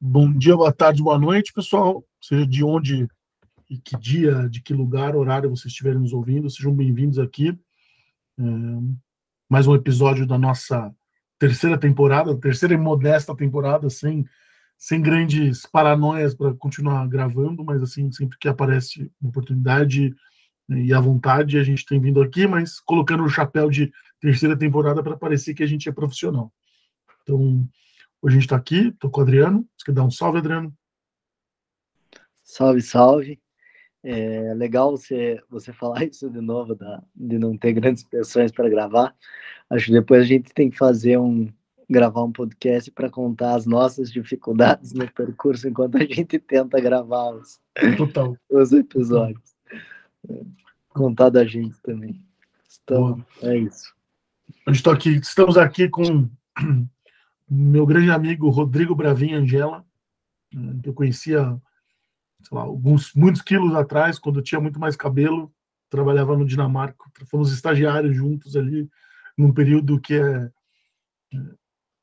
Bom dia, boa tarde, boa noite, pessoal. Seja de onde e que dia, de que lugar, horário vocês estiverem nos ouvindo, sejam bem-vindos aqui. É, mais um episódio da nossa terceira temporada, terceira e modesta temporada, sem, sem grandes paranoias para continuar gravando, mas assim, sempre que aparece uma oportunidade e à vontade, a gente tem vindo aqui, mas colocando o chapéu de terceira temporada para parecer que a gente é profissional. Então, Hoje a gente está aqui, estou com o Adriano. Você quer dar um salve, Adriano? Salve, salve. É legal você, você falar isso de novo, da, de não ter grandes pessoas para gravar. Acho que depois a gente tem que fazer um gravar um podcast para contar as nossas dificuldades no percurso enquanto a gente tenta gravar os, Total. os episódios. Contar da gente também. Então, Boa. é isso. A gente tá aqui, estamos aqui com meu grande amigo Rodrigo Bravin Angela, né, que eu conhecia lá, alguns muitos quilos atrás, quando eu tinha muito mais cabelo, trabalhava no Dinamarca, fomos estagiários juntos ali, num período que é, é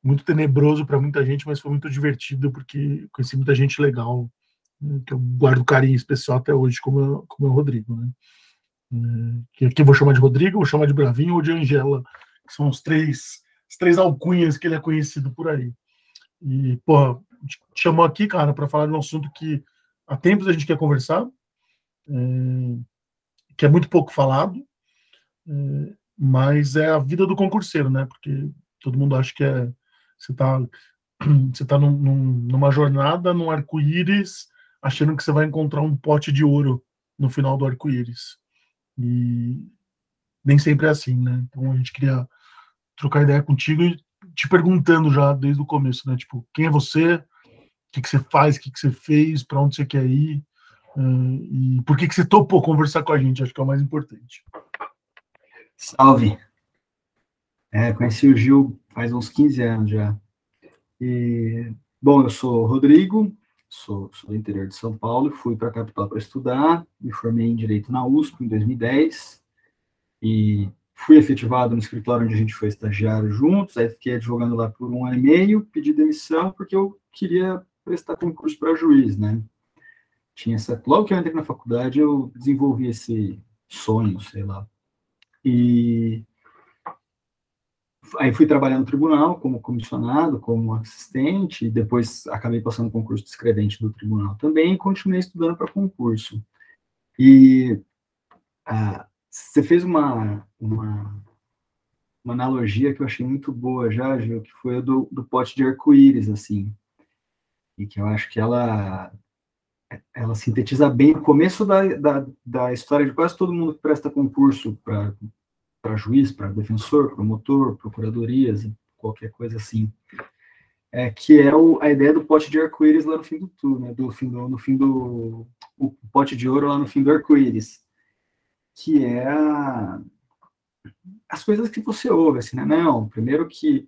muito tenebroso para muita gente, mas foi muito divertido porque conheci muita gente legal, né, que eu guardo carinho especial até hoje, como, como é o Rodrigo, né? É, que aqui eu vou chamar de Rodrigo, vou chamar de Bravinho ou de Angela, que são os três as três alcunhas que ele é conhecido por aí. E, pô, te chamou aqui, cara, para falar de um assunto que há tempos a gente quer conversar, é, que é muito pouco falado, é, mas é a vida do concurseiro, né? Porque todo mundo acha que é você tá você tá num, num, numa jornada num arco-íris, achando que você vai encontrar um pote de ouro no final do arco-íris. E nem sempre é assim, né? Então a gente queria trocar ideia contigo e te perguntando já desde o começo, né? Tipo, quem é você? O que, que você faz? O que, que você fez? Para onde você quer ir? Uh, e por que, que você topou conversar com a gente? Acho que é o mais importante. Salve! É, conheci o Gil faz uns 15 anos já. E, bom, eu sou Rodrigo, sou, sou do interior de São Paulo, fui para a capital para estudar, me formei em Direito na USP em 2010 e Fui efetivado no escritório onde a gente foi estagiário juntos, aí fiquei advogando lá por um ano e meio, pedi demissão porque eu queria prestar concurso para juiz, né? Tinha essa... Logo que eu entrei na faculdade, eu desenvolvi esse sonho, sei lá. E aí fui trabalhar no tribunal como comissionado, como assistente, e depois acabei passando concurso de escrevente do tribunal também, e continuei estudando para concurso. E ah, você fez uma, uma, uma, analogia que eu achei muito boa já, Gil, que foi a do, do pote de arco-íris, assim. E que eu acho que ela, ela sintetiza bem o começo da, da, da história de quase todo mundo que presta concurso para juiz, para defensor, promotor, procuradorias, qualquer coisa assim. É, que é o, a ideia do pote de arco-íris lá no fim do túnel, né? do fim do, no fim do o pote de ouro lá no fim do arco-íris que é a, as coisas que você ouve, assim, né? Não, primeiro que,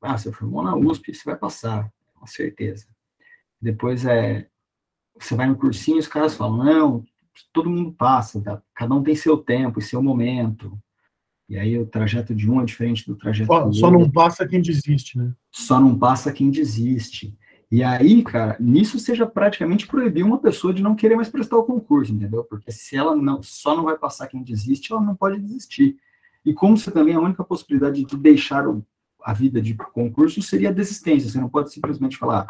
ah, você formou na USP, você vai passar, com certeza. Depois é, você vai no cursinho, os caras falam, não, todo mundo passa, tá? cada um tem seu tempo e seu momento. E aí o trajeto de um é diferente do trajeto só, do outro. Só não passa quem desiste, né? Só não passa quem desiste. E aí, cara, nisso seja praticamente proibir uma pessoa de não querer mais prestar o concurso, entendeu? Porque se ela não só não vai passar quem desiste, ela não pode desistir. E como você também a única possibilidade de deixar o, a vida de concurso seria a desistência. Você não pode simplesmente falar,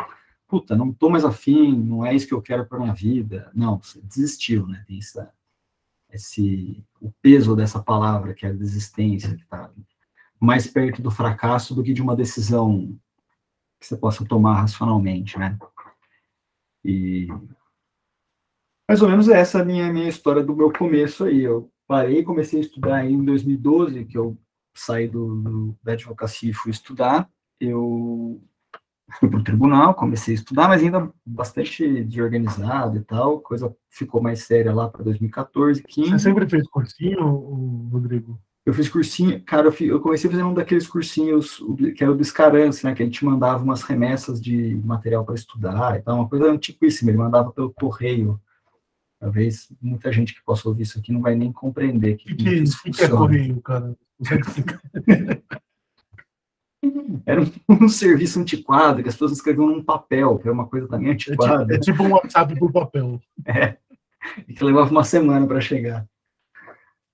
puta, não tô mais afim, não é isso que eu quero para minha vida. Não, você desistiu, né? Tem essa, esse o peso dessa palavra que é a desistência, que está mais perto do fracasso do que de uma decisão que você possa tomar racionalmente, né? E mais ou menos essa é a minha, minha história do meu começo aí. Eu parei, comecei a estudar em 2012, que eu saí do, do, da advocacia e fui estudar. Eu fui para o tribunal, comecei a estudar, mas ainda bastante desorganizado e tal. Coisa ficou mais séria lá para 2014, 15. Você sempre fez cursinho, Rodrigo? Eu fiz cursinho, cara, eu, fiz, eu comecei fazendo um daqueles cursinhos que era o Descarance, né? Que a gente mandava umas remessas de material para estudar e tal, uma coisa antiquíssima, ele mandava pelo correio. Talvez muita gente que possa ouvir isso aqui não vai nem compreender que, que, que, que é correio, cara? era um, um, serviço antiquado, que as pessoas escreviam num papel, que era uma coisa também antiquada. É, tipo, é tipo um WhatsApp por papel. É, e que levava uma semana para chegar.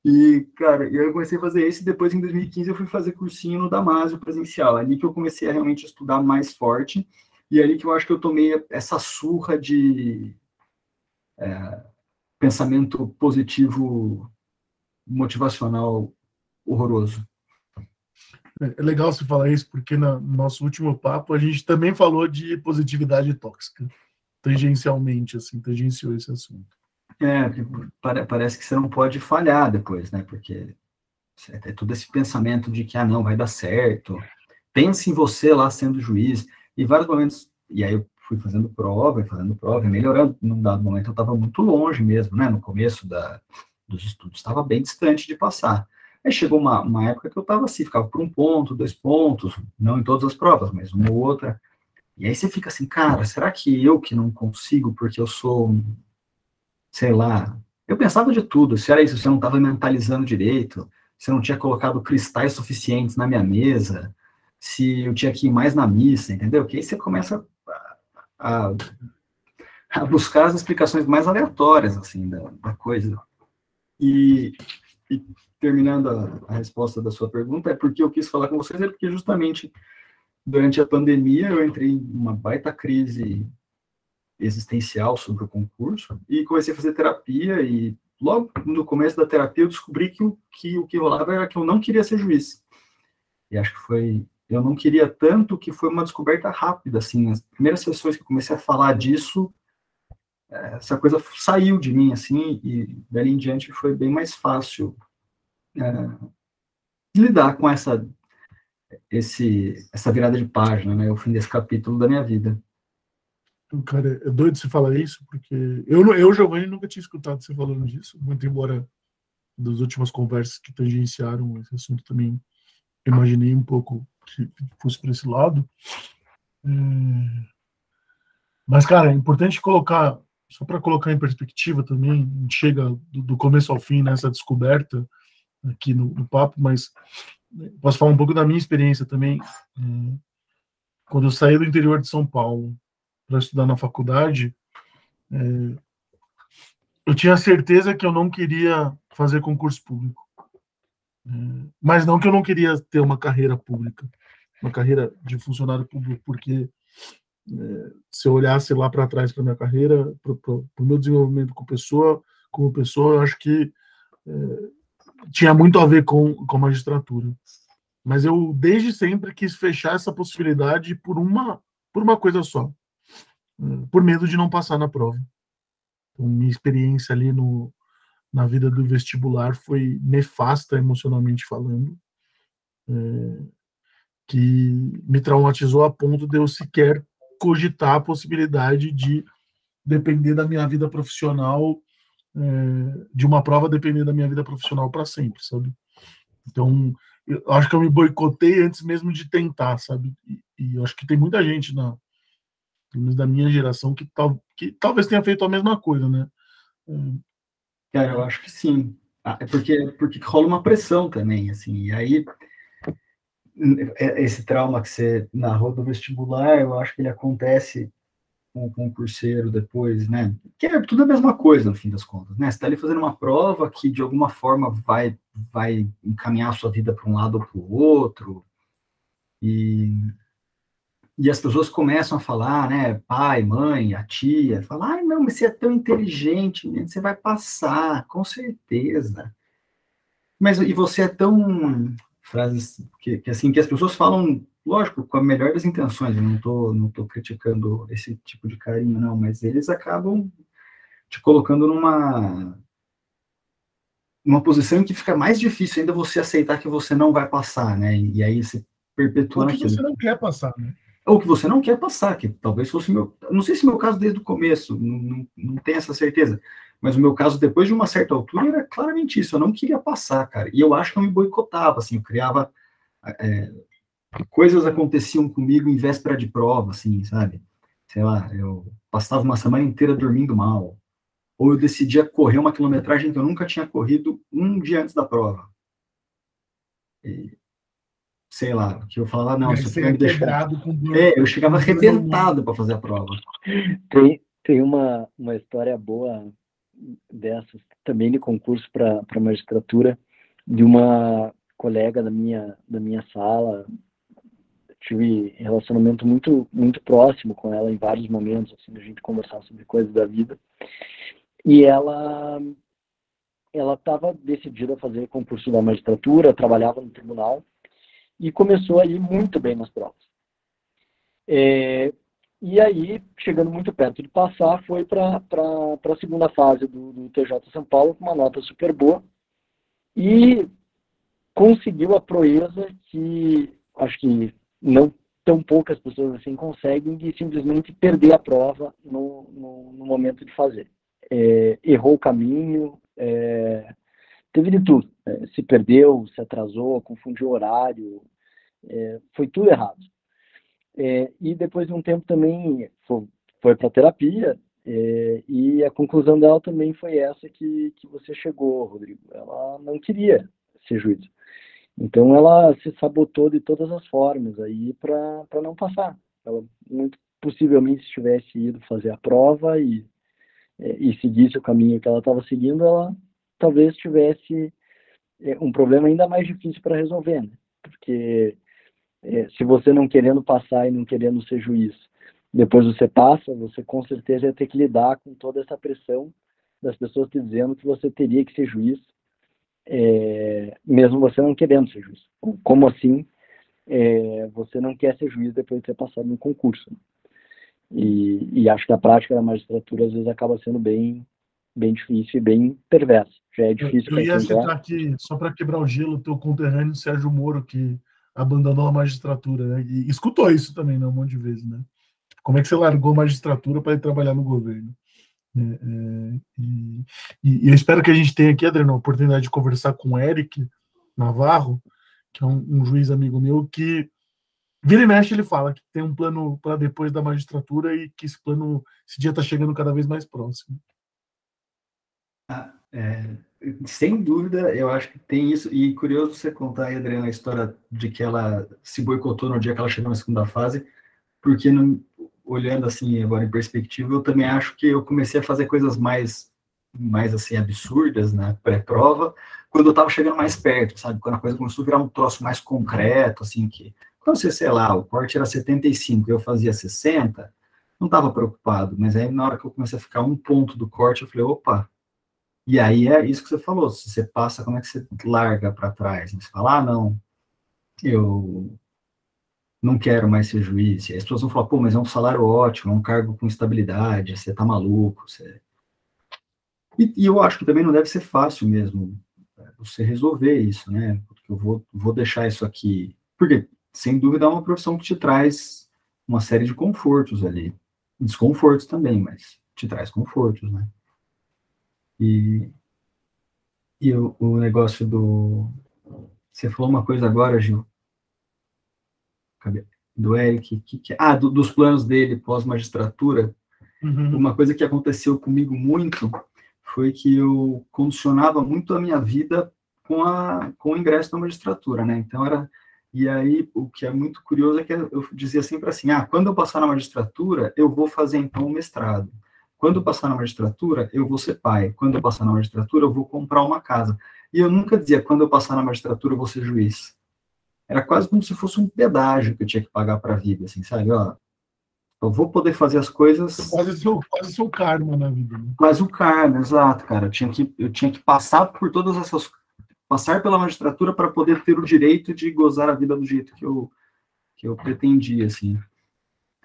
E, cara, eu comecei a fazer isso e depois, em 2015, eu fui fazer cursinho no Damásio presencial. Ali que eu comecei a realmente estudar mais forte e ali que eu acho que eu tomei essa surra de é, pensamento positivo, motivacional horroroso. É, é legal você falar isso, porque no nosso último papo a gente também falou de positividade tóxica, tangencialmente, assim, tangenciou esse assunto. É, parece que você não pode falhar depois, né? Porque é todo esse pensamento de que, ah, não, vai dar certo. Pense em você lá sendo juiz. E vários momentos, e aí eu fui fazendo prova, fazendo prova, melhorando. Num dado momento eu estava muito longe mesmo, né? No começo da, dos estudos, estava bem distante de passar. Aí chegou uma, uma época que eu estava assim, ficava por um ponto, dois pontos, não em todas as provas, mas uma ou outra. E aí você fica assim, cara, será que eu que não consigo porque eu sou sei lá. Eu pensava de tudo, se era isso, se eu não estava mentalizando direito, se eu não tinha colocado cristais suficientes na minha mesa, se eu tinha que ir mais na missa, entendeu? Que aí você começa a, a, a buscar as explicações mais aleatórias, assim, da, da coisa. E, e terminando a, a, resposta da sua pergunta, é porque eu quis falar com vocês, é porque justamente durante a pandemia eu entrei em uma baita crise existencial sobre o concurso e comecei a fazer terapia e logo no começo da terapia eu descobri que o que, o que rolava era que eu não queria ser juiz. E acho que foi eu não queria tanto que foi uma descoberta rápida assim, as primeiras sessões que eu comecei a falar disso essa coisa saiu de mim assim e dali em diante foi bem mais fácil é, lidar com essa esse essa virada de página, né, o fim desse capítulo da minha vida. Cara, é doido você falar isso, porque eu, eu Giovanni, nunca tinha escutado você falando disso, muito embora das últimas conversas que tangenciaram esse assunto também imaginei um pouco que fosse para esse lado. É... Mas, cara, é importante colocar, só para colocar em perspectiva também, chega do, do começo ao fim nessa descoberta aqui no, no, papo, mas posso falar um pouco da minha experiência também. É... Quando eu saí do interior de São Paulo, para estudar na faculdade, é, eu tinha certeza que eu não queria fazer concurso público. É, mas não que eu não queria ter uma carreira pública, uma carreira de funcionário público, porque é, se eu olhasse lá para trás para minha carreira, para o meu desenvolvimento como pessoa, como pessoa, eu acho que é, tinha muito a ver com, com a magistratura. Mas eu desde sempre quis fechar essa possibilidade por uma por uma coisa só, por medo de não passar na prova. Então, minha experiência ali no, na vida do vestibular foi nefasta emocionalmente falando, é, que me traumatizou a ponto de eu sequer cogitar a possibilidade de depender da minha vida profissional, é, de uma prova depender da minha vida profissional para sempre, sabe? Então, eu acho que eu me boicotei antes mesmo de tentar, sabe? E, e eu acho que tem muita gente na, pelo menos da minha geração, que, tal, que talvez tenha feito a mesma coisa, né? Cara, eu acho que sim. Ah, é porque, porque rola uma pressão também, assim, e aí é, esse trauma que você narrou do vestibular, eu acho que ele acontece com o concurseiro depois, né? Que é tudo a mesma coisa, no fim das contas, né? Você está ali fazendo uma prova que, de alguma forma, vai, vai encaminhar a sua vida para um lado ou para o outro, e e as pessoas começam a falar, né, pai, mãe, a tia, falar, ai, não, mas você é tão inteligente, você vai passar, com certeza. Mas, e você é tão, frases que, que, assim, que as pessoas falam, lógico, com a melhor das intenções, eu não tô, não tô criticando esse tipo de carinho, não, mas eles acabam te colocando numa, numa posição em que fica mais difícil ainda você aceitar que você não vai passar, né, e aí você perpetua Porque você não quer passar, né? Ou que você não quer passar, que talvez fosse meu. Não sei se meu caso desde o começo, não, não, não tenho essa certeza, mas o meu caso, depois de uma certa altura, era claramente isso, eu não queria passar, cara. E eu acho que eu me boicotava, assim, eu criava. É, coisas aconteciam comigo em véspera de prova, assim, sabe? Sei lá, eu passava uma semana inteira dormindo mal. Ou eu decidia correr uma quilometragem que eu nunca tinha corrido um dia antes da prova. E sei lá, que eu falava, não, Você é quebrado com. É, eu chegava arrebentado para fazer a prova. Tem, tem uma, uma história boa dessas, também de concurso para magistratura, de uma colega da minha, da minha sala, tive relacionamento muito muito próximo com ela em vários momentos, assim, a gente conversar sobre coisas da vida. E ela ela estava decidida a fazer concurso da magistratura, trabalhava no tribunal e começou a ir muito bem nas provas. É, e aí, chegando muito perto de passar, foi para a segunda fase do, do TJ São Paulo com uma nota super boa e conseguiu a proeza que acho que não tão poucas pessoas assim conseguem de simplesmente perder a prova no, no, no momento de fazer. É, errou o caminho, é, teve de tudo. É, se perdeu, se atrasou, confundiu horário, é, foi tudo errado. É, e depois de um tempo também foi, foi para terapia, é, e a conclusão dela também foi essa que, que você chegou, Rodrigo. Ela não queria ser juiz. Então ela se sabotou de todas as formas aí para não passar. Ela muito possivelmente se tivesse ido fazer a prova e, é, e seguisse o caminho que ela estava seguindo, ela talvez tivesse é, um problema ainda mais difícil para resolver, né? porque se você não querendo passar e não querendo ser juiz, depois você passa, você com certeza ia ter que lidar com toda essa pressão das pessoas te dizendo que você teria que ser juiz é, mesmo você não querendo ser juiz. Como assim é, você não quer ser juiz depois de ter passado no concurso? E, e, acho que a prática da magistratura às vezes acaba sendo bem, bem difícil e bem perversa. Já é difícil. Eu, eu ia citar aqui, só para quebrar o gelo, o teu conterrâneo Sérgio Moro, que abandonou a magistratura, né? E escutou isso também, né? Um monte de vezes, né? Como é que você largou a magistratura para ir trabalhar no governo? É, é, e, e, eu espero que a gente tenha aqui, Adriano, a oportunidade de conversar com o Eric Navarro, que é um, um juiz amigo meu, que vira e mexe ele fala que tem um plano para depois da magistratura e que esse plano, esse dia está chegando cada vez mais próximo. Ah, é, sem dúvida, eu acho que tem isso. E curioso você contar aí, Adriana, a história de que ela se boicotou no dia que ela chegou na segunda fase, porque olhando assim agora em perspectiva, eu também acho que eu comecei a fazer coisas mais mais assim absurdas, né, pré-prova, quando eu estava chegando mais perto, sabe? Quando a coisa começou a virar um troço mais concreto, assim que quando você, sei lá, o corte era 75 e eu fazia 60, não estava preocupado, mas aí na hora que eu comecei a ficar um ponto do corte, eu falei, opa. E aí é isso que você falou, se você passa, como é que você larga para trás? Você fala, ah, não, eu não quero mais ser juiz. E as pessoas vão falar, pô, mas é um salário ótimo, é um cargo com estabilidade, você tá maluco. Você... E, e, eu acho que também não deve ser fácil mesmo é, você resolver isso, né? Porque eu vou, vou deixar isso aqui. Porque, sem dúvida, é uma profissão que te traz uma série de confortos ali. Desconfortos também, mas te traz confortos, né? E, e o, o negócio do. Você falou uma coisa agora, Gil, do Eric, que, que ah, do, dos planos dele pós-magistratura, uhum. uma coisa que aconteceu comigo muito foi que eu condicionava muito a minha vida com, a, com o ingresso na magistratura, né? Então era e aí o que é muito curioso é que eu dizia sempre assim, ah, quando eu passar na magistratura, eu vou fazer então o mestrado. Quando eu passar na magistratura, eu vou ser pai. Quando eu passar na magistratura, eu vou comprar uma casa. E eu nunca dizia, quando eu passar na magistratura, eu vou ser juiz era quase como se fosse um pedágio que eu tinha que pagar para a vida, assim, sabe? Ó, eu vou poder fazer as coisas. Quase seu, quase seu karma na vida. Né? Quase o karma, exato, cara. Eu tinha, que, eu tinha que passar por todas essas. passar pela magistratura para poder ter o direito de gozar a vida do jeito que eu, que eu pretendia, assim.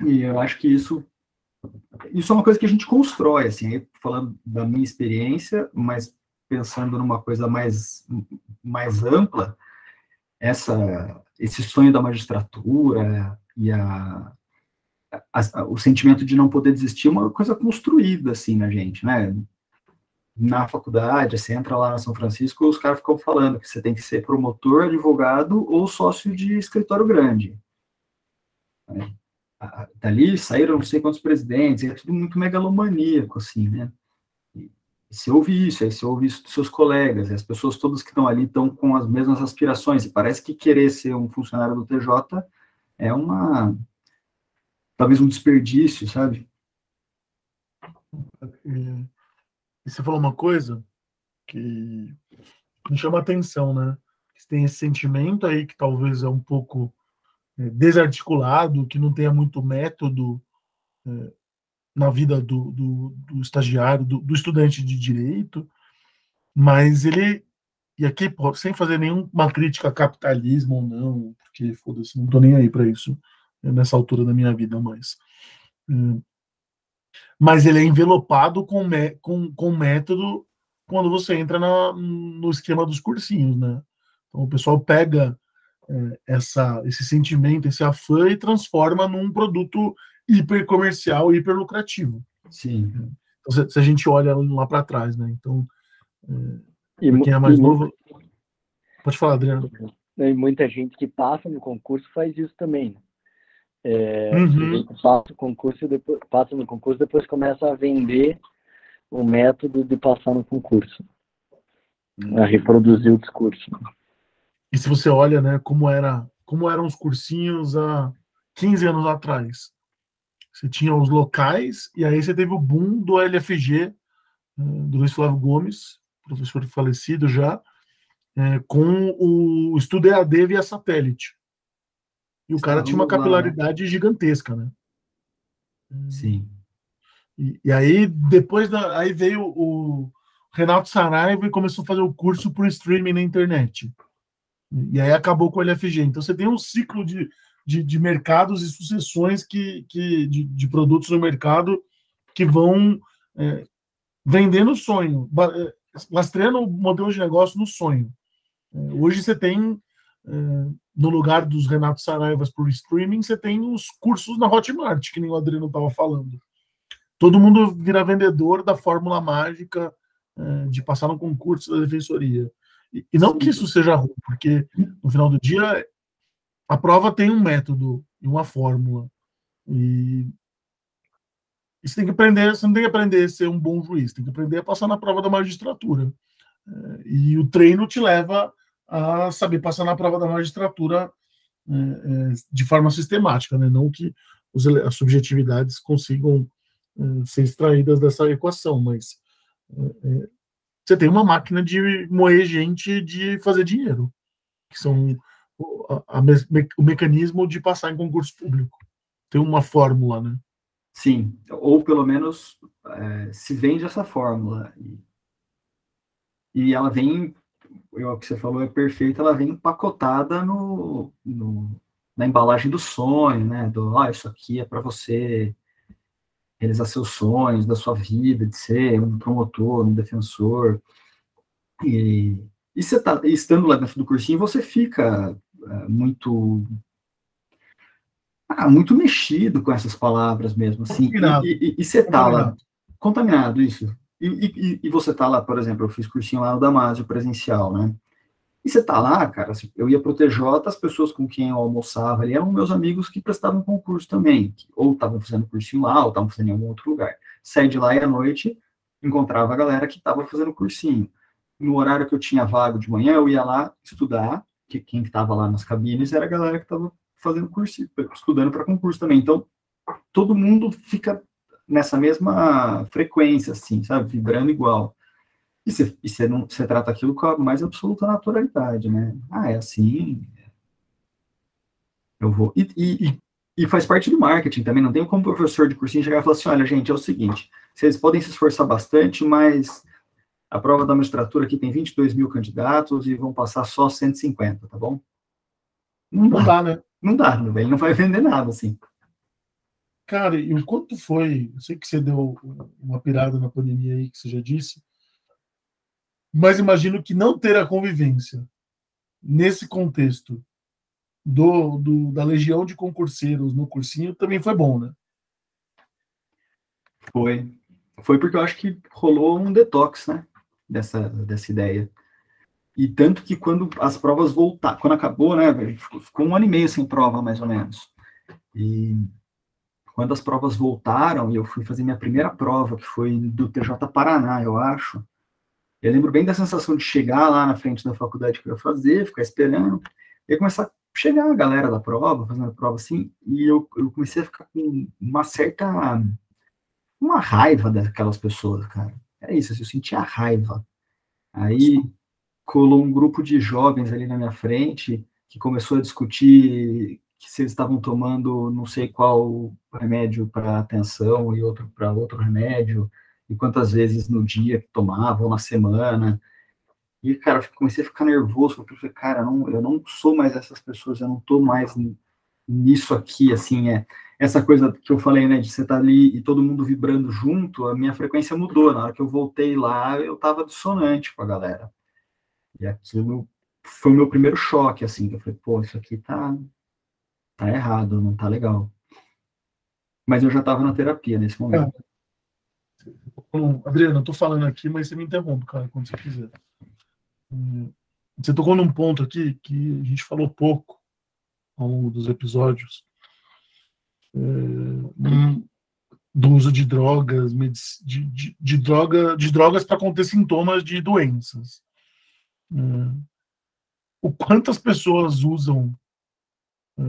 E eu acho que isso. Isso é uma coisa que a gente constrói, assim, falando da minha experiência, mas pensando numa coisa mais, mais ampla, essa, esse sonho da magistratura e a, a, o sentimento de não poder desistir é uma coisa construída, assim, na gente, né? Na faculdade, você entra lá na São Francisco, os caras ficam falando que você tem que ser promotor, advogado ou sócio de escritório grande. Dali saíram não sei quantos presidentes, é tudo muito megalomaníaco, assim, né? você ouve isso, aí você ouve isso dos seus colegas, e as pessoas todas que estão ali estão com as mesmas aspirações, e parece que querer ser um funcionário do TJ é uma, talvez um desperdício, sabe? E você falou uma coisa que me chama atenção, né? Você tem esse sentimento aí que talvez é um pouco desarticulado, que não tenha muito método é, na vida do, do, do estagiário, do, do, estudante de direito, mas ele, e aqui sem fazer nenhuma crítica a capitalismo ou não, porque foda-se, não tô nem aí para isso né, nessa altura da minha vida, mas. É, mas ele é envelopado com, com, com método quando você entra na, no esquema dos cursinhos, né? Então o pessoal pega é, essa, esse sentimento, esse afã e transforma num produto hiper comercial, hiper lucrativo. Sim. Então, se, se a gente olha lá para trás, né? Então, é, quem é mais novo. Pode falar, Adriano. E muita gente que passa no concurso faz isso também. Né? É, uhum. Passa, o concurso depois, passa no concurso depois começa a vender o método de passar no concurso. Uhum. A reproduzir o discurso. E se você olha, né, como era, como eram os cursinhos há 15 anos atrás. Você tinha os locais, e aí você teve o boom do LFG, né, do Luiz Flávio Gomes, professor falecido já, é, com o estudo EAD via satélite. E o cara tinha uma capilaridade né? gigantesca, né? Sim. E, e, aí, depois da. Aí veio o Renato Saraiva e começou a fazer o curso por streaming na internet. E aí acabou com o LFG. Então você tem um ciclo de, de, de mercados e sucessões que, que, de, de, produtos no mercado que vão é, vendendo o sonho, é, lastreando o modelo de negócio no sonho. É, hoje você tem, é, no lugar dos Renato Saraivas por streaming, você tem os cursos na Hotmart, que nem o Adriano estava falando. Todo mundo vira vendedor da fórmula mágica é, de passar no concurso da defensoria. E, não que isso seja ruim, porque no final do dia a prova tem um método e uma fórmula. E, e você tem que aprender, você não tem que aprender a ser um bom juiz, tem que aprender a passar na prova da magistratura. É, e o treino te leva a saber passar na prova da magistratura é, é, de forma sistemática, né? não que as subjetividades consigam ser extraídas dessa equação, mas você tem uma máquina de moer gente de fazer dinheiro, que são a, a, o mecanismo de passar em concurso público. Tem uma fórmula, né? Sim, ou pelo menos é, se vende essa fórmula. E, e ela vem, o que você falou é perfeito, ela vem empacotada no, no, na embalagem do sonho, né? Do, ah, isso aqui é para você realizar seus sonhos da sua vida, de ser um promotor, um defensor. E, e você tá, estando lá dentro do cursinho, você fica é, muito ah, muito mexido com essas palavras mesmo, assim. E, e, e, você tá lá, contaminado, isso. E, e, você tá lá, por exemplo, eu fiz cursinho lá no Damásio presencial, né? E você tá lá, cara, assim, eu ia pro TJ, as pessoas com quem eu almoçava ali eram meus amigos que prestavam concurso também, que ou estavam fazendo cursinho lá, ou estavam fazendo em algum outro lugar. Saí de lá e à noite encontrava a galera que estava fazendo cursinho. No horário que eu tinha vago de manhã, eu ia lá estudar, que quem estava lá nas cabines era a galera que estava fazendo curso, estudando para concurso também. Então, todo mundo fica nessa mesma frequência, assim, sabe? Vibrando igual. E você, e você, não, você trata aquilo com a mais absoluta naturalidade, né? Ah, é assim. Eu vou. E, e, e faz parte do marketing também. Não tem como professor de cursinho chegar e falar assim: olha, gente, é o seguinte, vocês podem se esforçar bastante, mas a prova da magistratura aqui tem 22 mil candidatos e vão passar só 150, tá bom? Não dá, não dá né? Não dá, ele não vai vender nada, assim. Cara, e o quanto foi? Eu sei que você deu uma pirada na pandemia aí, que você já disse, mas imagino que não ter a convivência nesse contexto do, do, da legião de concurseiros no cursinho também foi bom, né? Foi. Foi porque eu acho que rolou um detox, né? Dessa, dessa ideia. E tanto que quando as provas voltaram, quando acabou, né? Ficou, ficou um ano e meio sem prova, mais ou menos. E quando as provas voltaram, e eu fui fazer minha primeira prova, que foi do TJ Paraná, eu acho, eu lembro bem da sensação de chegar lá na frente da faculdade que eu ia fazer, ficar esperando, e começar a chegar a galera da prova, fazendo a prova assim, e eu, eu comecei a ficar com uma certa. uma raiva daquelas pessoas, cara. É isso, assim, eu sentia raiva. Aí colou um grupo de jovens ali na minha frente que começou a discutir que se eles estavam tomando não sei qual remédio para atenção e outro para outro remédio, e quantas vezes no dia que tomavam, na semana. E, cara, eu comecei a ficar nervoso, porque eu falei, cara, não, eu não sou mais essas pessoas, eu não tô mais nisso aqui, assim, é essa coisa que eu falei, né, de você estar tá ali e todo mundo vibrando junto, a minha frequência mudou. Na hora que eu voltei lá, eu tava dissonante com a galera. E aquilo foi o meu primeiro choque, assim, que eu falei, pô, isso aqui tá, tá errado, não tá legal. Mas eu já tava na terapia nesse momento. Bom, Adriano, eu tô falando aqui, mas você me interrompe, cara, quando você quiser. Hum, você tocou num ponto aqui que a gente falou pouco ao longo dos episódios, é, do uso de drogas, de, de, de droga, de drogas para conter sintomas de doenças. É, o quantas pessoas usam é,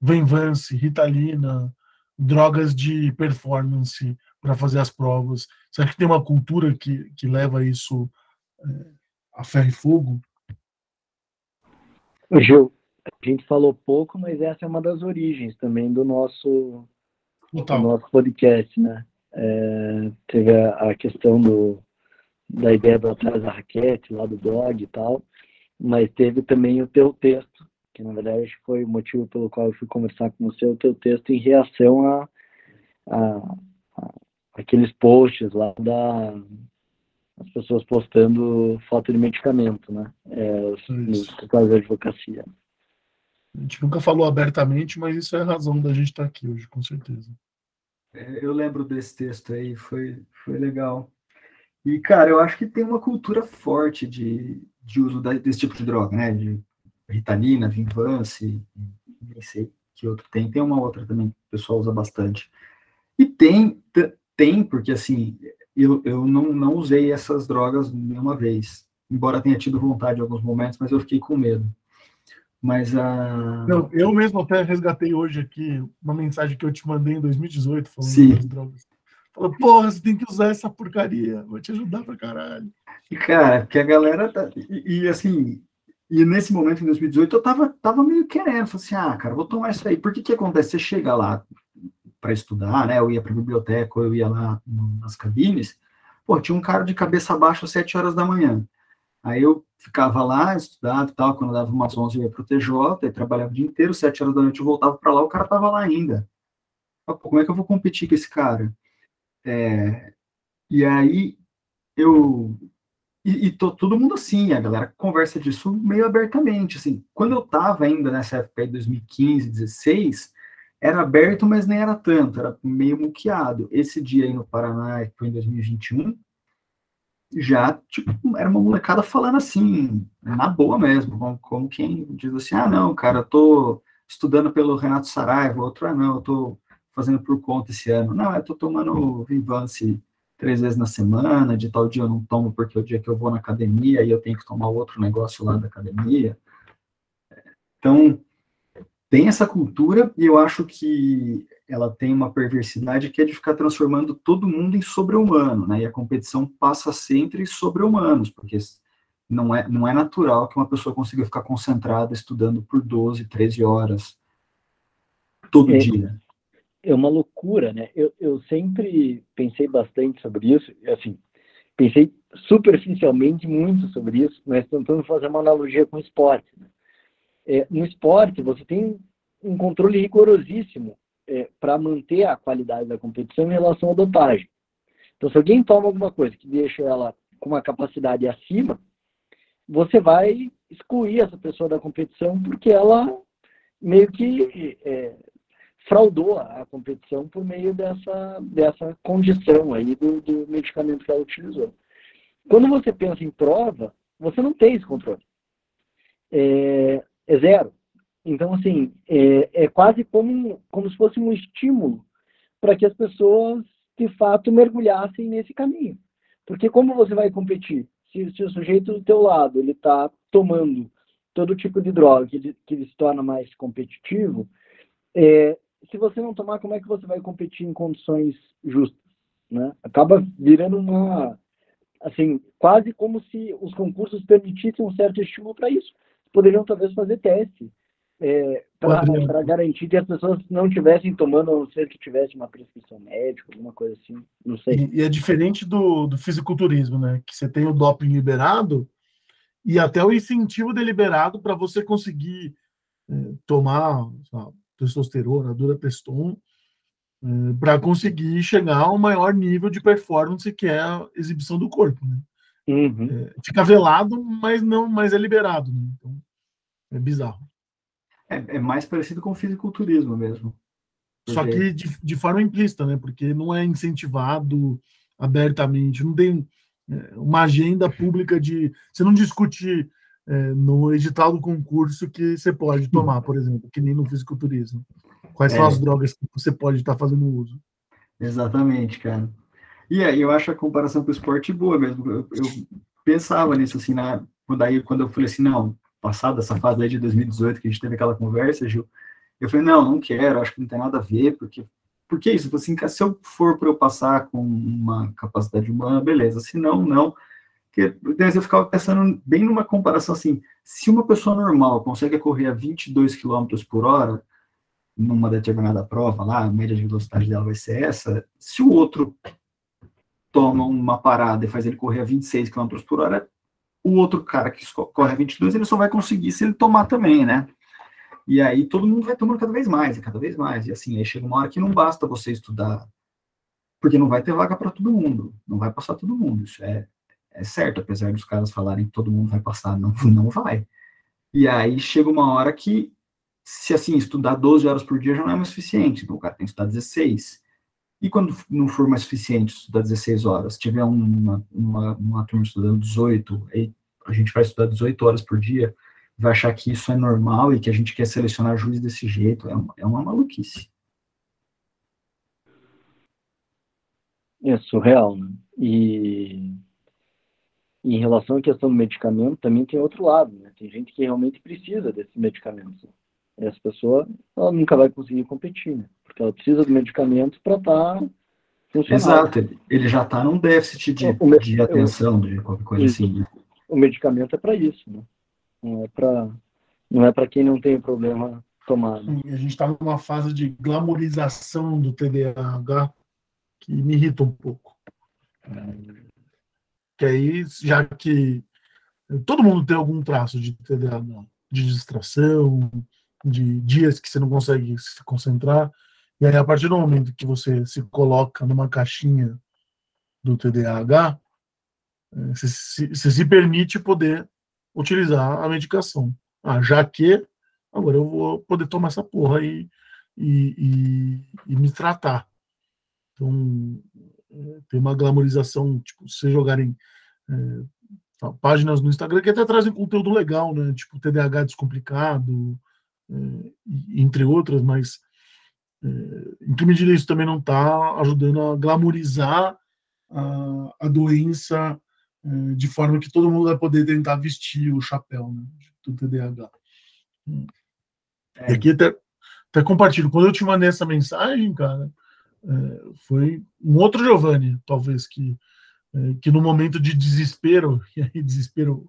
Venvance, Ritalina, drogas de performance para fazer as provas? Será que tem uma cultura que, que leva isso é, a ferro e fogo? Gil, a gente falou pouco, mas essa é uma das origens também do nosso, do nosso podcast, né? É, teve a, a, questão do, da ideia do Atrás da Raquete, lá do blog e tal, mas teve também o teu texto, que na verdade foi o motivo pelo qual eu fui conversar com você, o teu texto em reação a, a, a aqueles posts lá da as pessoas postando foto de medicamento, né? É, nos de advocacia. A gente nunca falou abertamente, mas isso é a razão da gente estar aqui hoje, com certeza. É, eu lembro desse texto aí, foi, foi legal. E, cara, eu acho que tem uma cultura forte de, de uso desse tipo de droga, né? De Ritalina, Vinvance, nem sei que outro tem. Tem uma outra também que o pessoal usa bastante. E tem, tem porque, assim, eu, eu não, não usei essas drogas nenhuma vez. Embora tenha tido vontade em alguns momentos, mas eu fiquei com medo. Mas a. Não, eu mesmo até resgatei hoje aqui uma mensagem que eu te mandei em 2018 falando Sim. das drogas. Fala, porra, você tem que usar essa porcaria, vou te ajudar pra caralho. E, cara, que a galera. Tá... E, e, assim, e nesse momento, em 2018, eu tava, tava meio querendo. Falei assim, ah, cara, vou tomar isso aí. Por que que acontece? Você chega lá para estudar, né? Eu ia pra biblioteca, ou eu ia lá nas cabines. Pô, tinha um cara de cabeça baixa às 7 horas da manhã. Aí eu ficava lá, estudava e tal, quando dava umas 11 eu ia pro TJ, e trabalhava o dia inteiro, 7 horas da noite eu voltava para lá, o cara tava lá ainda. Como é que eu vou competir com esse cara? É, e aí eu e, e tô, todo mundo assim, a galera conversa disso meio abertamente, assim. Quando eu tava ainda nessa época de 2015, 16, era aberto, mas nem era tanto, era meio muqueado. Esse dia aí no Paraná, que foi em 2021, já, tipo, era uma molecada falando assim, na boa mesmo, como, como quem diz assim, ah, não, cara, eu tô estudando pelo Renato Saraiva, outro, ah, não, eu tô fazendo por conta esse ano. Não, eu tô tomando Vivance três vezes na semana, de tal dia eu não tomo porque é o dia que eu vou na academia e eu tenho que tomar outro negócio lá da academia. Então, tem essa cultura e eu acho que ela tem uma perversidade que é de ficar transformando todo mundo em sobre-humano, né? E a competição passa a ser entre sobre-humanos, porque não é, não é natural que uma pessoa consiga ficar concentrada estudando por 12, 13 horas todo é, dia. É uma loucura, né? Eu, eu sempre pensei bastante sobre isso, assim, pensei superficialmente muito sobre isso, mas tentando fazer uma analogia com o esporte. Né? É, no esporte, você tem um controle rigorosíssimo é, para manter a qualidade da competição em relação à dopagem. Então, se alguém toma alguma coisa que deixa ela com uma capacidade acima, você vai excluir essa pessoa da competição porque ela meio que é, fraudou a competição por meio dessa, dessa condição aí do, do medicamento que ela utilizou. Quando você pensa em prova, você não tem esse controle. É, é zero. Então, assim, é, é quase como, como se fosse um estímulo para que as pessoas, de fato, mergulhassem nesse caminho. Porque como você vai competir? Se, se o sujeito do teu lado ele está tomando todo tipo de droga que ele, que ele se torna mais competitivo, é, se você não tomar, como é que você vai competir em condições justas? Né? Acaba virando uma, assim, quase como se os concursos permitissem um certo estímulo para isso. Poderiam talvez fazer teste é, para garantir que as pessoas não estivessem tomando, a não ser que tivesse uma prescrição médica, alguma coisa assim, não sei. E, e é diferente do, do fisiculturismo, né? Que você tem o doping liberado e até o incentivo deliberado para você conseguir é, tomar sabe, testosterona, durapeston, é, para conseguir chegar ao maior nível de performance que é a exibição do corpo, né? Uhum. É, fica velado, mas não, mas é liberado, né? Então, é bizarro. É, é, mais parecido com o fisiculturismo mesmo. Porque... Só que de, de, forma implícita, né? Porque não é incentivado abertamente, não tem é, uma agenda pública de. Você não discute é, no edital do concurso que você pode tomar, por exemplo, que nem no fisiculturismo. Quais são é. as drogas que você pode estar fazendo uso? Exatamente, cara. E aí eu acho a comparação com o esporte boa mesmo. Eu, eu pensava nisso assim, na, daí quando eu falei assim, não, passada essa fase aí de 2018 que a gente teve aquela conversa, Gil, eu falei, não, não quero, acho que não tem nada a ver, porque por que isso? Assim, se eu for para eu passar com uma capacidade humana, beleza, se não, não. Porque, eu ficava pensando bem numa comparação assim, se uma pessoa normal consegue correr a 22 km por hora, numa determinada prova lá, a média de velocidade dela vai ser essa, se o outro toma uma parada e faz ele correr a 26 km por hora, o outro cara que corre a 22, ele só vai conseguir se ele tomar também, né? E aí todo mundo vai tomando cada vez mais, e cada vez mais. E assim, aí chega uma hora que não basta você estudar, porque não vai ter vaga para todo mundo, não vai passar todo mundo. Isso é, é certo, apesar dos caras falarem que todo mundo vai passar, não, não vai. E aí chega uma hora que, se assim, estudar 12 horas por dia já não é mais suficiente, então o cara tem que estudar 16. E quando não for mais suficiente estudar 16 horas, tiver uma, uma, uma turma estudando 18, aí a gente vai estudar 18 horas por dia, vai achar que isso é normal e que a gente quer selecionar juiz desse jeito, é uma, é uma maluquice. É surreal, né? E, em relação à questão do medicamento, também tem outro lado, né? Tem gente que realmente precisa desses medicamentos. E essa pessoa, ela nunca vai conseguir competir, né? Porque ela precisa do medicamento para estar tá funcionando. Exato, ele já está num déficit de, o, de atenção, de qualquer coisa isso. assim. Né? O medicamento é para isso, né? Não é para não é para quem não tem problema tomar. Né? A gente está numa fase de glamorização do TDAH que me irrita um pouco. Que aí, já que todo mundo tem algum traço de TDAH, de distração, de dias que você não consegue se concentrar, e aí a partir do momento que você se coloca numa caixinha do TDAH, é, você se, se permite poder utilizar a medicação. Ah, já que agora eu vou poder tomar essa porra e, e, e, me tratar. Então, é, tem uma glamorização, tipo, se jogarem é, páginas no Instagram que até trazem conteúdo legal, né? Tipo, TDAH descomplicado, é, entre outras, mas em que medida isso também não está ajudando a glamorizar a, a doença é, de forma que todo mundo vai poder tentar vestir o chapéu né, do TDAH. É. E aqui até, até compartilho. Quando eu te mandei essa mensagem, cara, é, foi um outro Giovanni, talvez, que, é, que no momento de desespero, e aí desespero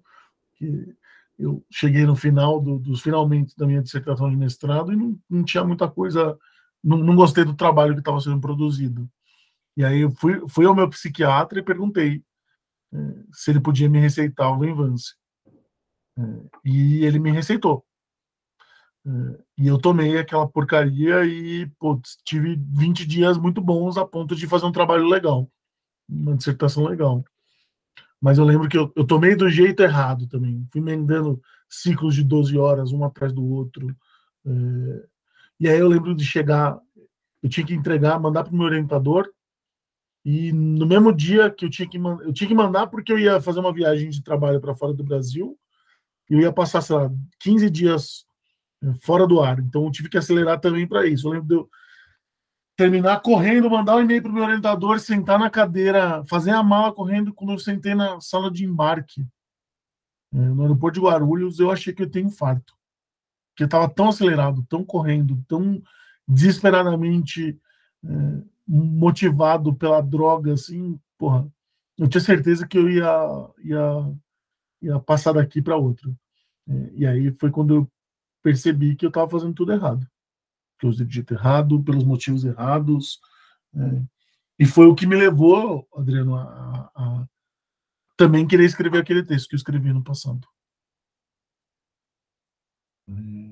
que eu cheguei no final do, dos finalmente da minha dissertação de mestrado e não, não tinha muita coisa, não, não gostei do trabalho que estava sendo produzido. E aí eu fui, fui ao meu psiquiatra e perguntei se ele podia me receitar o Venvance. É, e ele me receitou. É, e eu tomei aquela porcaria e putz, tive 20 dias muito bons a ponto de fazer um trabalho legal, uma dissertação legal. Mas eu lembro que eu, eu tomei do jeito errado também. Fui emendando ciclos de 12 horas, um atrás do outro. É, e aí eu lembro de chegar, eu tinha que entregar, mandar para o meu orientador, e no mesmo dia que eu tinha que eu tinha que mandar porque eu ia fazer uma viagem de trabalho para fora do Brasil, eu ia passar, sei lá, 15 dias eh, fora do ar. Então eu tive que acelerar também para isso. Eu lembro de eu, terminar correndo, mandar um e-mail para o meu orientador, sentar na cadeira, fazer a mala correndo quando eu sentei na sala de embarque é, no aeroporto de Guarulhos, eu achei que eu tenho infarto. Porque estava tão acelerado, tão correndo, tão desesperadamente é, motivado pela droga, assim, porra, eu tinha certeza que eu ia, ia, ia passar daqui para outro. É, e aí foi quando eu percebi que eu estava fazendo tudo errado. Que eu usei jeito errado, pelos motivos errados. É, e foi o que me levou, Adriano, a, a, também querer escrever aquele texto que eu escrevi no passado. É.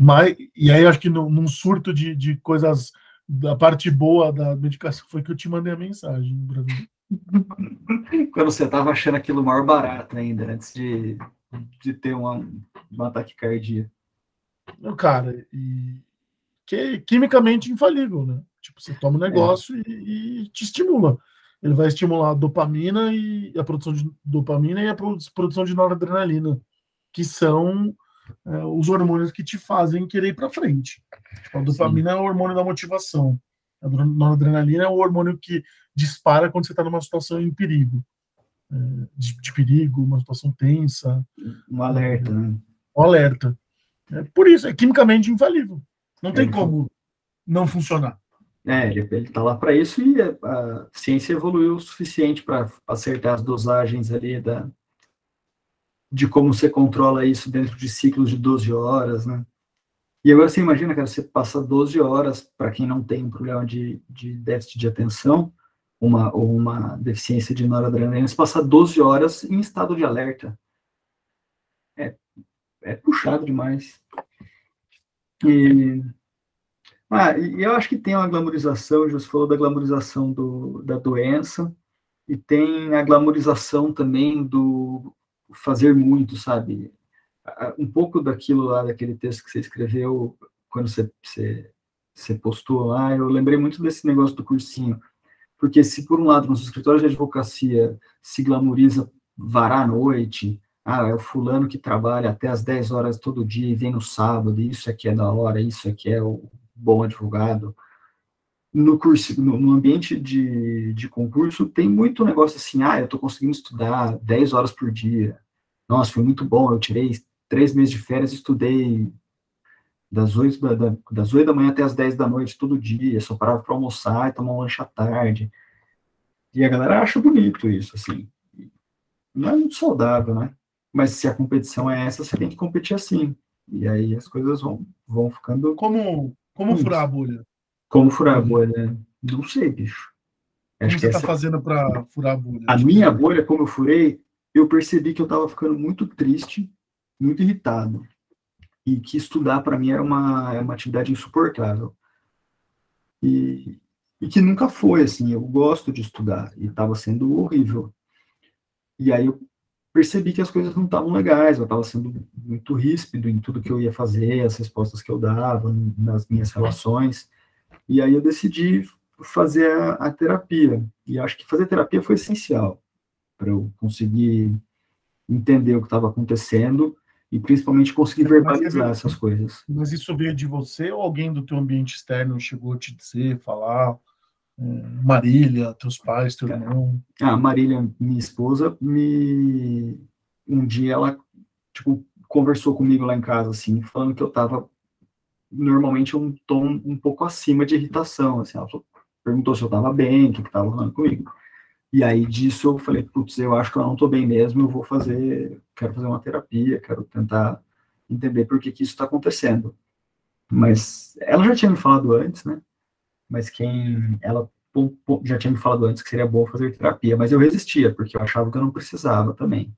Mas, e aí acho que no, num surto de, de coisas da parte boa da medicação foi que eu te mandei a mensagem mim. Quando você estava achando aquilo maior barato ainda, antes de, de ter uma, um ataque cardíaco. Cara, e que é quimicamente infalível, né? Tipo, você toma um é. negócio é. e, e, te estimula. Ele vai estimular a dopamina e a produção de dopamina e a produção de noradrenalina, que são é, os hormônios que te fazem querer ir para frente. A dopamina Sim. é o hormônio da motivação. A noradrenalina é o hormônio que dispara quando você está numa situação em perigo. É, de, de, perigo, uma situação tensa. Um alerta, né? Um alerta. É, por isso, é quimicamente infalível. Não tem é, como não funcionar. É, ele está lá para isso e a, a, ciência evoluiu o suficiente para acertar as dosagens ali da, de como você controla isso dentro de ciclos de 12 horas, né? E agora você imagina, cara, você passa 12 horas, para quem não tem um problema de, de déficit de atenção, uma, ou uma deficiência de noradrenalina, você passa 12 horas em estado de alerta. É, é puxado demais. E, ah, e eu acho que tem uma glamorização, você falou da glamorização do, da doença, e tem a glamorização também do fazer muito, sabe? Um pouco daquilo lá, daquele texto que você escreveu, quando você, você, você postou lá, eu lembrei muito desse negócio do cursinho. Porque se, por um lado, nos escritórios de advocacia se glamoriza varar à noite, ah, é o fulano que trabalha até as 10 horas todo dia e vem no sábado, isso aqui é da hora, isso aqui é o bom advogado. No curso, no, no ambiente de, de concurso, tem muito negócio assim, ah, eu estou conseguindo estudar 10 horas por dia. Nossa, foi muito bom, eu tirei três meses de férias e estudei das 8 da, da, das 8 da manhã até as 10 da noite todo dia, só parava para almoçar e tomar um lanche à tarde. E a galera acha bonito isso, assim. Não é muito saudável, né? Mas se a competição é essa, você tem que competir assim. E aí as coisas vão, vão ficando. Como, como furar a bolha? Como furar a bolha? Não sei, bicho. Acho como você está essa... fazendo para furar a bolha? A minha bolha, como eu furei, eu percebi que eu estava ficando muito triste, muito irritado e que estudar para mim era uma, era uma atividade insuportável. E, e que nunca foi assim, eu gosto de estudar e estava sendo horrível. E aí eu percebi que as coisas não estavam legais, eu estava sendo muito ríspido em tudo que eu ia fazer, as respostas que eu dava, nas minhas relações. E aí eu decidi fazer a, a terapia. E acho que fazer terapia foi essencial para eu conseguir entender o que estava acontecendo e principalmente conseguir verbalizar essas coisas. Mas isso veio de você ou alguém do teu ambiente externo chegou a te dizer, falar? É, Marília, teus pais, teu irmão? Ah, Marília, minha esposa, me um dia ela tipo conversou comigo lá em casa assim, falando que eu tava normalmente um tom um pouco acima de irritação, assim, ela perguntou se eu tava bem, o que que tava falando comigo. E aí disso eu falei, putz, eu acho que eu não estou bem mesmo, eu vou fazer, quero fazer uma terapia, quero tentar entender por que, que isso está acontecendo. Mas ela já tinha me falado antes, né? Mas quem ela já tinha me falado antes que seria bom fazer terapia, mas eu resistia porque eu achava que eu não precisava também.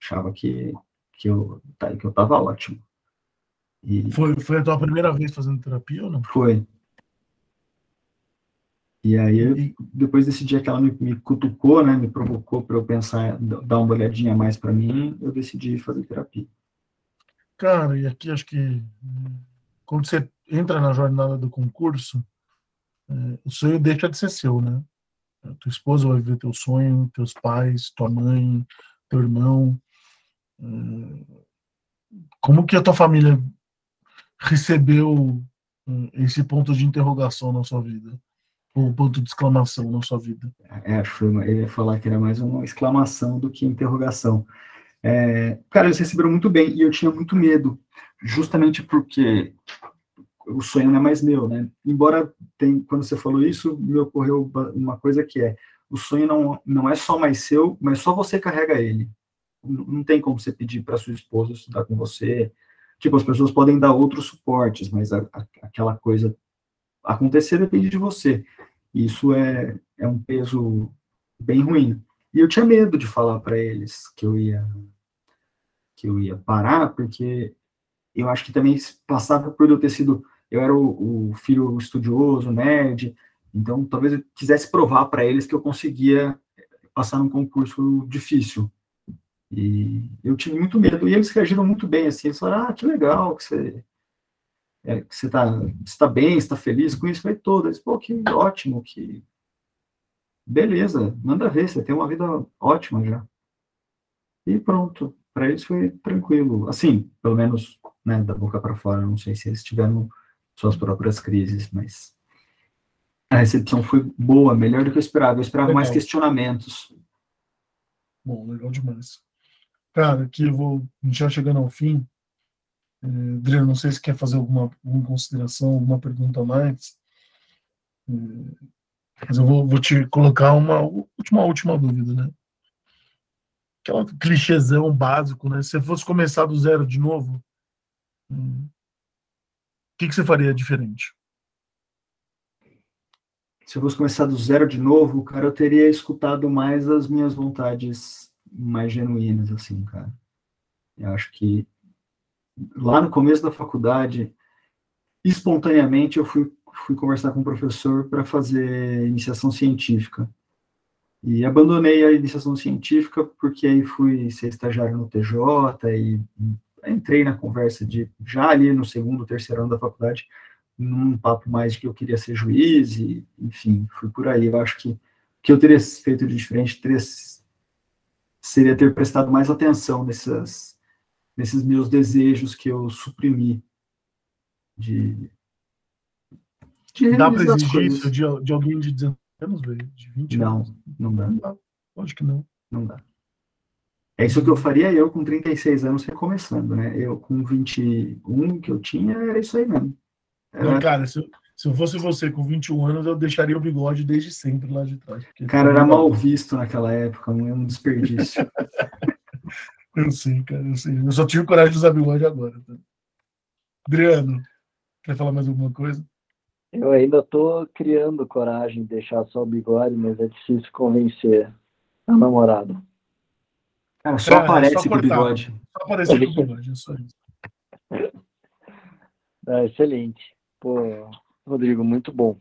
Achava que que eu tá, que eu estava ótimo. E... Foi, foi a tua primeira vez fazendo terapia ou não? Foi, e aí, depois desse dia que ela me, me cutucou, né, me provocou para eu pensar, dar uma olhadinha mais para mim, eu decidi fazer terapia. Cara, e aqui acho que quando você entra na jornada do concurso, é, o sonho deixa de ser seu, né? A tua esposa vai viver teu sonho, teus pais, tua mãe, teu irmão. É, como que a tua família recebeu esse ponto de interrogação na sua vida? Ou ponto de exclamação na sua vida? É, eu ia falar que era mais uma exclamação do que interrogação. É, cara, eles receberam muito bem e eu tinha muito medo, justamente porque o sonho não é mais meu, né? Embora tem, quando você falou isso, me ocorreu uma coisa que é o sonho não, não é só mais seu, mas só você carrega ele. Não tem como você pedir para sua esposa estudar com você. Tipo, as pessoas podem dar outros suportes, mas a, a, aquela coisa acontecer depende de você. Isso é, é um peso bem ruim. E eu tinha medo de falar para eles que eu ia que eu ia parar, porque eu acho que também passava por eu ter sido eu era o, o filho estudioso, nerd, então talvez eu quisesse provar para eles que eu conseguia passar num concurso difícil. E eu tive muito medo, e eles reagiram muito bem, assim, eles falaram, ah, que legal que você é, que você está tá bem, está feliz com isso, foi todo. Eles, pô, que ótimo, que beleza, manda ver, você tem uma vida ótima já. E pronto, para eles foi tranquilo, assim, pelo menos, né, da boca para fora, não sei se eles tiveram suas próprias crises, mas a recepção foi boa, melhor do que eu esperava. Eu esperava legal. mais questionamentos. Bom, legal demais. Cara, aqui eu vou já chegando ao fim. É, não sei se quer fazer alguma, alguma consideração, alguma pergunta mais. É, mas eu vou, vou, te colocar uma última, última dúvida, né? Aquela clichêzão básico, né? Se você fosse começar do zero de novo, hum, que, que você faria diferente? Se eu fosse começar do zero de novo, cara, eu teria escutado mais as minhas vontades mais genuínas, assim, cara. Eu acho que lá no começo da faculdade, espontaneamente, eu fui, fui conversar com um professor para fazer iniciação científica. E abandonei a iniciação científica porque aí fui ser estagiário no TJ e entrei na conversa de, já ali no segundo, terceiro ano da faculdade, num papo mais de que eu queria ser juiz, e, enfim, fui por aí. Eu acho que o que eu teria feito de diferente teria, seria ter prestado mais atenção nessas, nesses meus desejos que eu suprimi de. de dá para exigir isso de, de, alguém de 19 anos? De 20 não, anos? Não, não dá. Acho que não. Não dá. É isso que eu faria eu com 36 anos recomeçando, né? Eu com 21 que eu tinha, era isso aí mesmo. Era... Não, cara, se eu, se eu fosse você com 21 anos, eu deixaria o bigode desde sempre lá de trás. Cara, era mal visto naquela época, não é um desperdício. eu sei, cara, eu sei. Eu só tive coragem de usar bigode agora. Tá? Adriano, quer falar mais alguma coisa? Eu ainda tô criando coragem de deixar só o bigode, mas é difícil convencer a namorada. Cara, só é, aparece só com o bigode. Só aparece com o bigode, é só isso. É, excelente. Pô, Rodrigo, muito bom.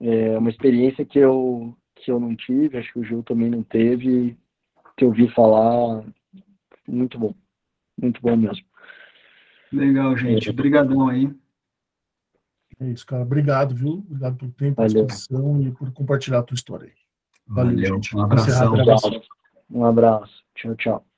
É uma experiência que eu, que eu não tive, acho que o Gil também não teve, que eu ouvi falar, muito bom. Muito bom mesmo. Legal, gente. É. Obrigadão aí. É isso, cara. Obrigado, viu? Obrigado pelo tempo, pela disposição e por compartilhar a tua história aí. Valeu, Valeu gente. Um abração. Um abraço. Tchau, tchau.